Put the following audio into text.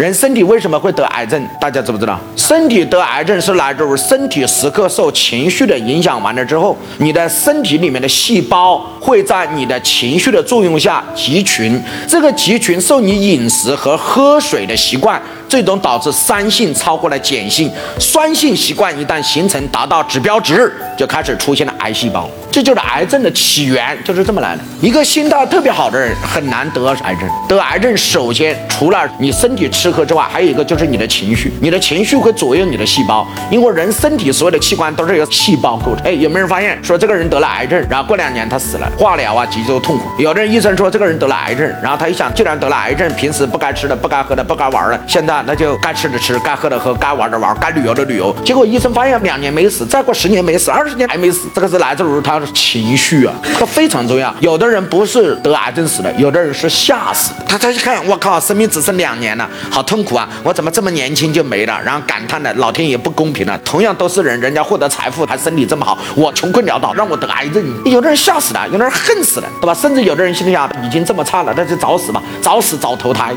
人身体为什么会得癌症？大家知不知道？身体得癌症是来自于身体时刻受情绪的影响完了之后，你的身体里面的细胞会在你的情绪的作用下集群，这个集群受你饮食和喝水的习惯。最终导致酸性超过了碱性，酸性习惯一旦形成达到指标值，就开始出现了癌细胞，这就是癌症的起源，就是这么来的。一个心态特别好的人很难得癌症，得癌症首先除了你身体吃喝之外，还有一个就是你的情绪，你的情绪会左右你的细胞，因为人身体所有的器官都是由细胞构成。哎，有没有人发现说这个人得了癌症，然后过两年他死了，化疗啊极度痛苦。有的人医生说这个人得了癌症，然后他一想，既然得了癌症，平时不该吃的、不该喝的、不该玩的，现在。那就该吃的吃，该喝的喝，该玩的玩，该旅游的旅游。结果医生发现两年没死，再过十年没死，二十年还没死，这个是来自于他的情绪啊，这非常重要。有的人不是得癌症死的，有的人是吓死。他他一看，我靠，生命只剩两年了，好痛苦啊！我怎么这么年轻就没了？然后感叹的老天爷不公平了。同样都是人，人家获得财富还身体这么好，我穷困潦倒，让我得癌症。有的人吓死了，有的人恨死了，对吧？甚至有的人心里想，已经这么差了，那就早死吧，早死早投胎。